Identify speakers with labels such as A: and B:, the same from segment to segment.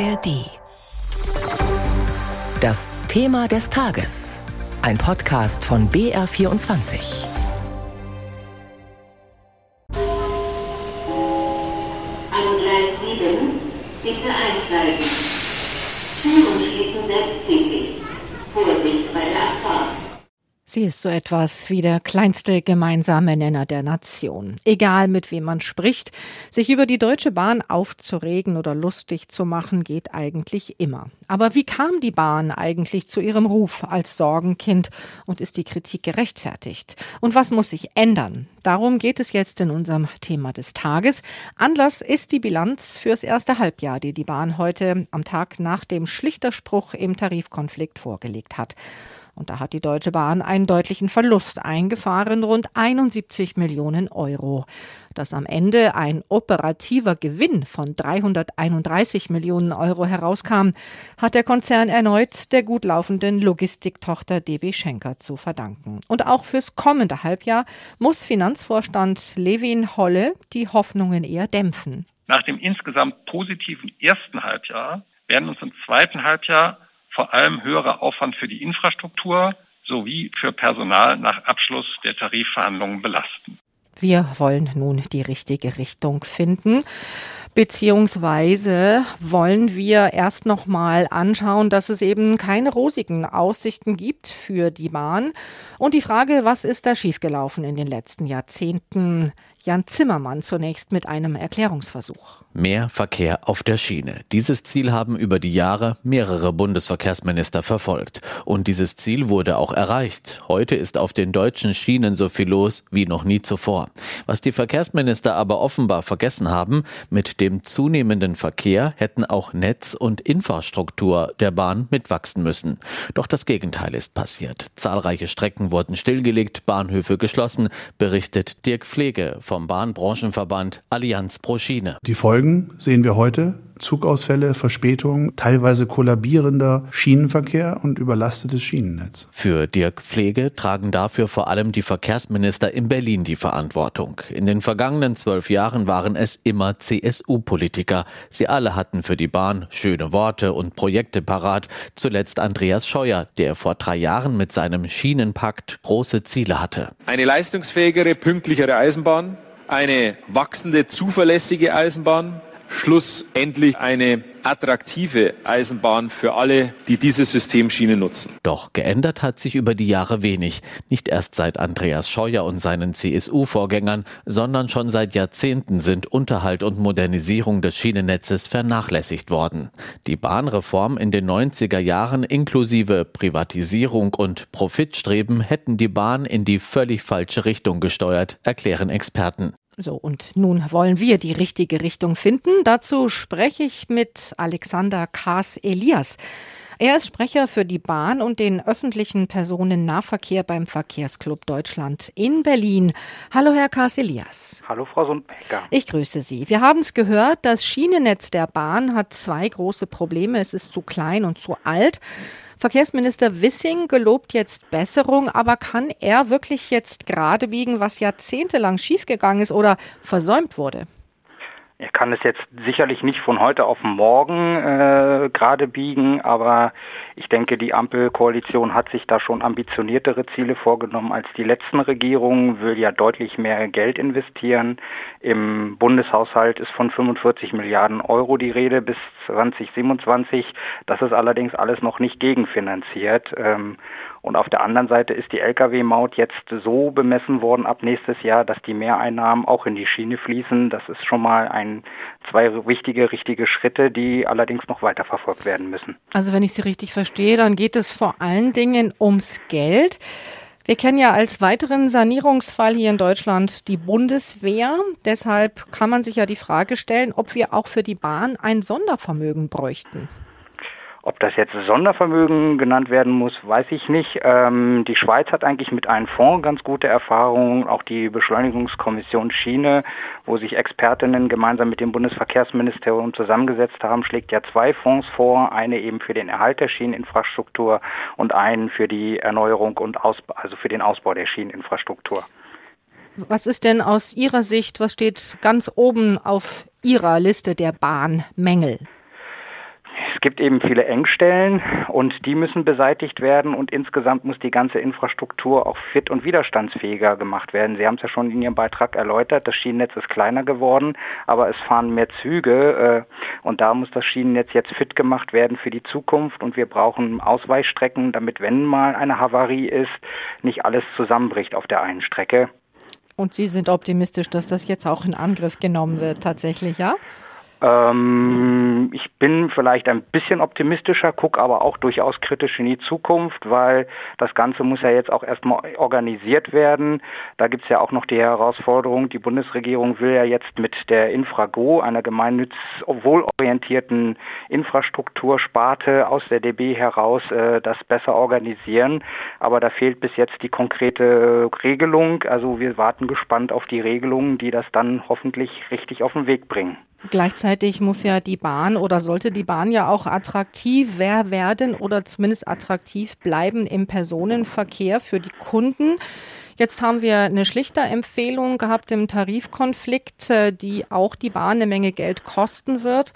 A: ARD. Das Thema des Tages. Ein Podcast von BR24.
B: An Gleis 7 bitte einsteigen. Türenschlitten selbsttätig. Vorsicht bei der Abfahrt.
C: Sie ist so etwas wie der kleinste gemeinsame Nenner der Nation. Egal mit wem man spricht, sich über die Deutsche Bahn aufzuregen oder lustig zu machen, geht eigentlich immer. Aber wie kam die Bahn eigentlich zu ihrem Ruf als Sorgenkind und ist die Kritik gerechtfertigt? Und was muss sich ändern? Darum geht es jetzt in unserem Thema des Tages. Anlass ist die Bilanz fürs erste Halbjahr, die die Bahn heute am Tag nach dem Schlichterspruch im Tarifkonflikt vorgelegt hat. Und da hat die Deutsche Bahn einen deutlichen Verlust eingefahren, rund 71 Millionen Euro. Dass am Ende ein operativer Gewinn von 331 Millionen Euro herauskam, hat der Konzern erneut der gut laufenden Logistiktochter DB Schenker zu verdanken. Und auch fürs kommende Halbjahr muss Finanzvorstand Levin Holle die Hoffnungen eher dämpfen.
D: Nach dem insgesamt positiven ersten Halbjahr werden uns im zweiten Halbjahr vor allem höherer Aufwand für die Infrastruktur sowie für Personal nach Abschluss der Tarifverhandlungen belasten.
C: Wir wollen nun die richtige Richtung finden. Beziehungsweise wollen wir erst noch mal anschauen, dass es eben keine rosigen Aussichten gibt für die Bahn. Und die Frage, was ist da schiefgelaufen in den letzten Jahrzehnten? Jan Zimmermann zunächst mit einem Erklärungsversuch.
E: Mehr Verkehr auf der Schiene. Dieses Ziel haben über die Jahre mehrere Bundesverkehrsminister verfolgt. Und dieses Ziel wurde auch erreicht. Heute ist auf den deutschen Schienen so viel los wie noch nie zuvor. Was die Verkehrsminister aber offenbar vergessen haben, mit dem zunehmenden Verkehr hätten auch Netz und Infrastruktur der Bahn mitwachsen müssen. Doch das Gegenteil ist passiert. Zahlreiche Strecken wurden stillgelegt, Bahnhöfe geschlossen, berichtet Dirk Pflege vom Bahnbranchenverband Allianz pro Schiene.
F: Die Folgen sehen wir heute. Zugausfälle, Verspätungen, teilweise kollabierender Schienenverkehr und überlastetes Schienennetz.
E: Für Dirk Pflege tragen dafür vor allem die Verkehrsminister in Berlin die Verantwortung. In den vergangenen zwölf Jahren waren es immer CSU-Politiker. Sie alle hatten für die Bahn schöne Worte und Projekte parat. Zuletzt Andreas Scheuer, der vor drei Jahren mit seinem Schienenpakt große Ziele hatte.
G: Eine leistungsfähigere, pünktlichere Eisenbahn, eine wachsende, zuverlässige Eisenbahn, schlussendlich eine attraktive Eisenbahn für alle, die diese Systemschiene nutzen.
E: Doch geändert hat sich über die Jahre wenig. Nicht erst seit Andreas Scheuer und seinen CSU-Vorgängern, sondern schon seit Jahrzehnten sind Unterhalt und Modernisierung des Schienennetzes vernachlässigt worden. Die Bahnreform in den 90er Jahren inklusive Privatisierung und Profitstreben hätten die Bahn in die völlig falsche Richtung gesteuert, erklären Experten.
C: So, und nun wollen wir die richtige Richtung finden. Dazu spreche ich mit Alexander Kaas Elias. Er ist Sprecher für die Bahn und den öffentlichen Personennahverkehr beim Verkehrsclub Deutschland in Berlin. Hallo, Herr Kaas Elias.
H: Hallo, Frau Sundbecker.
C: Ich grüße Sie. Wir haben es gehört, das Schienennetz der Bahn hat zwei große Probleme. Es ist zu klein und zu alt. Verkehrsminister Wissing gelobt jetzt Besserung, aber kann er wirklich jetzt gerade biegen, was jahrzehntelang schiefgegangen ist oder versäumt wurde?
H: Er kann es jetzt sicherlich nicht von heute auf morgen äh, gerade biegen, aber ich denke, die Ampelkoalition hat sich da schon ambitioniertere Ziele vorgenommen als die letzten Regierungen, will ja deutlich mehr Geld investieren. Im Bundeshaushalt ist von 45 Milliarden Euro die Rede bis 2027. Das ist allerdings alles noch nicht gegenfinanziert. Ähm, und auf der anderen Seite ist die Lkw-Maut jetzt so bemessen worden ab nächstes Jahr, dass die Mehreinnahmen auch in die Schiene fließen. Das ist schon mal ein, zwei wichtige, richtige Schritte, die allerdings noch weiterverfolgt werden müssen.
C: Also wenn ich Sie richtig verstehe, dann geht es vor allen Dingen ums Geld. Wir kennen ja als weiteren Sanierungsfall hier in Deutschland die Bundeswehr. Deshalb kann man sich ja die Frage stellen, ob wir auch für die Bahn ein Sondervermögen bräuchten.
H: Ob das jetzt Sondervermögen genannt werden muss, weiß ich nicht. Ähm, die Schweiz hat eigentlich mit einem Fonds ganz gute Erfahrungen. Auch die Beschleunigungskommission Schiene, wo sich Expertinnen gemeinsam mit dem Bundesverkehrsministerium zusammengesetzt haben, schlägt ja zwei Fonds vor. Eine eben für den Erhalt der Schieneninfrastruktur und einen für die Erneuerung und Ausbau, also für den Ausbau der Schieneninfrastruktur.
C: Was ist denn aus Ihrer Sicht, was steht ganz oben auf Ihrer Liste der Bahnmängel?
H: Es gibt eben viele Engstellen und die müssen beseitigt werden und insgesamt muss die ganze Infrastruktur auch fit und widerstandsfähiger gemacht werden. Sie haben es ja schon in Ihrem Beitrag erläutert, das Schienennetz ist kleiner geworden, aber es fahren mehr Züge äh, und da muss das Schienennetz jetzt fit gemacht werden für die Zukunft und wir brauchen Ausweichstrecken, damit wenn mal eine Havarie ist, nicht alles zusammenbricht auf der einen Strecke.
C: Und Sie sind optimistisch, dass das jetzt auch in Angriff genommen wird, tatsächlich, ja?
H: Ähm, ich bin vielleicht ein bisschen optimistischer, gucke aber auch durchaus kritisch in die Zukunft, weil das Ganze muss ja jetzt auch erstmal organisiert werden. Da gibt es ja auch noch die Herausforderung, die Bundesregierung will ja jetzt mit der Infrago, einer gemeinnütz wohlorientierten Infrastruktursparte aus der DB heraus, äh, das besser organisieren. Aber da fehlt bis jetzt die konkrete Regelung. Also wir warten gespannt auf die Regelungen, die das dann hoffentlich richtig auf den Weg bringen.
C: Gleichzeitig muss ja die Bahn oder sollte die Bahn ja auch attraktiv werden oder zumindest attraktiv bleiben im Personenverkehr für die Kunden. Jetzt haben wir eine Schlichterempfehlung gehabt im Tarifkonflikt, äh, die auch die Bahn eine Menge Geld kosten wird.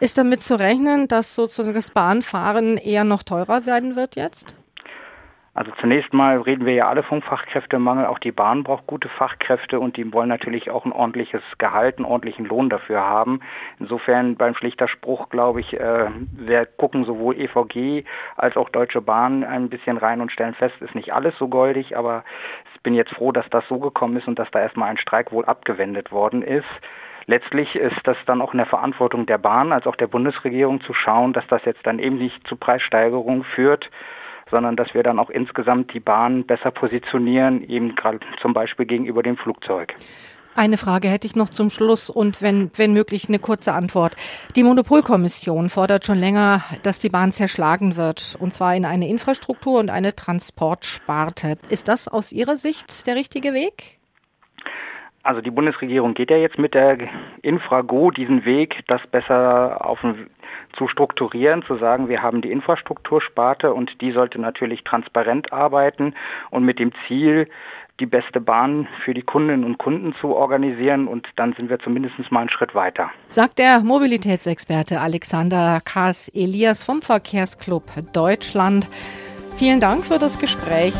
C: Ist damit zu rechnen, dass sozusagen das Bahnfahren eher noch teurer werden wird jetzt?
H: Also zunächst mal reden wir ja alle vom Fachkräftemangel. Auch die Bahn braucht gute Fachkräfte und die wollen natürlich auch ein ordentliches Gehalt, einen ordentlichen Lohn dafür haben. Insofern beim schlichter Spruch, glaube ich, äh, wir gucken sowohl EVG als auch Deutsche Bahn ein bisschen rein und stellen fest, ist nicht alles so goldig, aber ich bin jetzt froh, dass das so gekommen ist und dass da erstmal ein Streik wohl abgewendet worden ist. Letztlich ist das dann auch in der Verantwortung der Bahn als auch der Bundesregierung zu schauen, dass das jetzt dann eben nicht zu Preissteigerungen führt sondern dass wir dann auch insgesamt die Bahn besser positionieren, eben gerade zum Beispiel gegenüber dem Flugzeug.
C: Eine Frage hätte ich noch zum Schluss und wenn, wenn möglich eine kurze Antwort. Die Monopolkommission fordert schon länger, dass die Bahn zerschlagen wird, und zwar in eine Infrastruktur und eine Transportsparte. Ist das aus Ihrer Sicht der richtige Weg?
H: Also die Bundesregierung geht ja jetzt mit der Infrago diesen Weg, das besser auf zu strukturieren, zu sagen, wir haben die Infrastruktursparte und die sollte natürlich transparent arbeiten und mit dem Ziel, die beste Bahn für die Kundinnen und Kunden zu organisieren und dann sind wir zumindest mal einen Schritt weiter.
C: Sagt der Mobilitätsexperte Alexander Kaas Elias vom Verkehrsclub Deutschland. Vielen Dank für das Gespräch.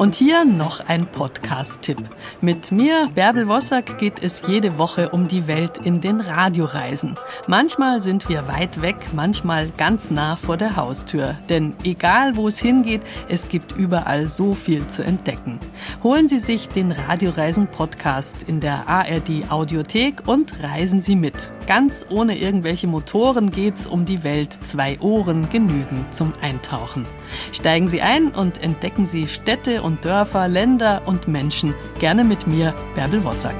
I: Und hier noch ein Podcast-Tipp. Mit mir, Bärbel Wossack, geht es jede Woche um die Welt in den Radioreisen. Manchmal sind wir weit weg, manchmal ganz nah vor der Haustür. Denn egal wo es hingeht, es gibt überall so viel zu entdecken. Holen Sie sich den Radioreisen-Podcast in der ARD Audiothek und reisen Sie mit. Ganz ohne irgendwelche Motoren geht's um die Welt. Zwei Ohren genügen zum Eintauchen. Steigen Sie ein und entdecken Sie Städte und Dörfer, Länder und Menschen. Gerne mit mir, Bärbel Wossack.